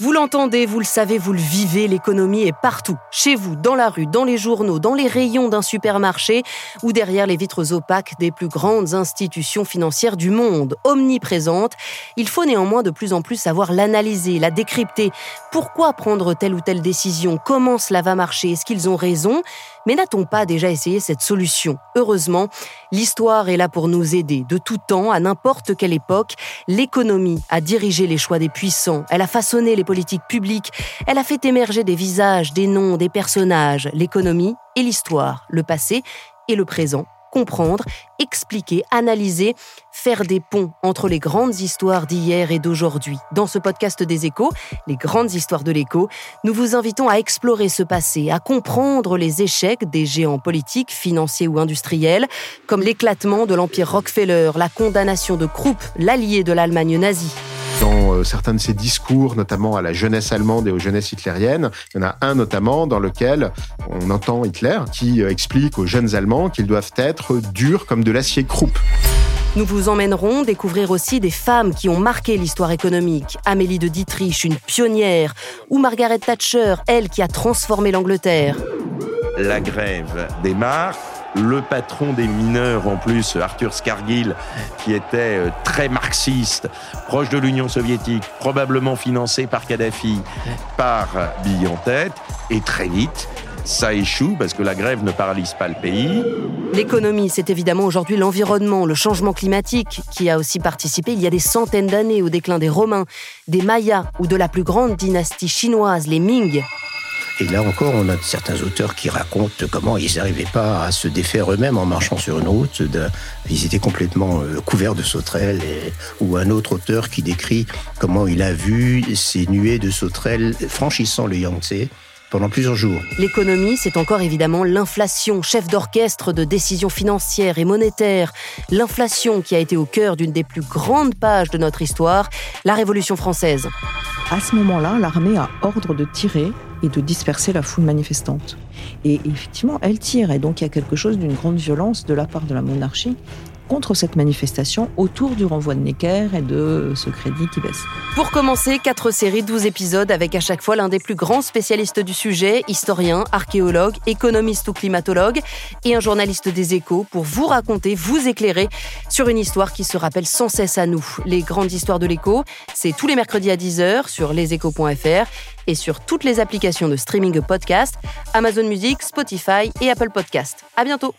Vous l'entendez, vous le savez, vous le vivez, l'économie est partout. Chez vous, dans la rue, dans les journaux, dans les rayons d'un supermarché ou derrière les vitres opaques des plus grandes institutions financières du monde, omniprésente. Il faut néanmoins de plus en plus savoir l'analyser, la décrypter. Pourquoi prendre telle ou telle décision? Comment cela va marcher? Est-ce qu'ils ont raison? Mais n'a-t-on pas déjà essayé cette solution? Heureusement, l'histoire est là pour nous aider. De tout temps, à n'importe quelle époque, l'économie a dirigé les choix des puissants, elle a façonné les politiques publiques, elle a fait émerger des visages, des noms, des personnages, l'économie et l'histoire, le passé et le présent comprendre, expliquer, analyser, faire des ponts entre les grandes histoires d'hier et d'aujourd'hui. Dans ce podcast des échos, les grandes histoires de l'écho, nous vous invitons à explorer ce passé, à comprendre les échecs des géants politiques, financiers ou industriels, comme l'éclatement de l'empire Rockefeller, la condamnation de Krupp, l'allié de l'Allemagne nazie dans euh, certains de ses discours, notamment à la jeunesse allemande et aux jeunesses hitlériennes. Il y en a un notamment dans lequel on entend Hitler qui euh, explique aux jeunes Allemands qu'ils doivent être durs comme de l'acier croupe. Nous vous emmènerons découvrir aussi des femmes qui ont marqué l'histoire économique. Amélie de Dietrich, une pionnière, ou Margaret Thatcher, elle qui a transformé l'Angleterre. La grève démarre le patron des mineurs en plus, Arthur Scargill, qui était euh, très marxiste, proche de l'Union soviétique, probablement financé par Kadhafi, par Bill en tête, et très vite, ça échoue parce que la grève ne paralyse pas le pays. L'économie, c'est évidemment aujourd'hui l'environnement, le changement climatique qui a aussi participé il y a des centaines d'années au déclin des Romains, des Mayas ou de la plus grande dynastie chinoise, les Ming. Et là encore, on a certains auteurs qui racontent comment ils n'arrivaient pas à se défaire eux-mêmes en marchant sur une route. ils étaient complètement euh, couverts de sauterelles. ou un autre auteur qui décrit comment il a vu ces nuées de sauterelles franchissant le Yangtze pendant plusieurs jours. L'économie, c'est encore évidemment l'inflation, chef d'orchestre de décisions financières et monétaires. L'inflation qui a été au cœur d'une des plus grandes pages de notre histoire, la Révolution française. À ce moment-là, l'armée a ordre de tirer et de disperser la foule manifestante. Et effectivement, elle tire. Et donc, il y a quelque chose d'une grande violence de la part de la monarchie contre cette manifestation autour du renvoi de Necker et de ce crédit qui baisse. Pour commencer, quatre séries, 12 épisodes avec à chaque fois l'un des plus grands spécialistes du sujet, historien, archéologue, économiste ou climatologue, et un journaliste des échos pour vous raconter, vous éclairer sur une histoire qui se rappelle sans cesse à nous. Les grandes histoires de l'écho, c'est tous les mercredis à 10h sur leséchos.fr et sur toutes les applications de streaming podcast, Amazon Music, Spotify et Apple Podcast. À bientôt!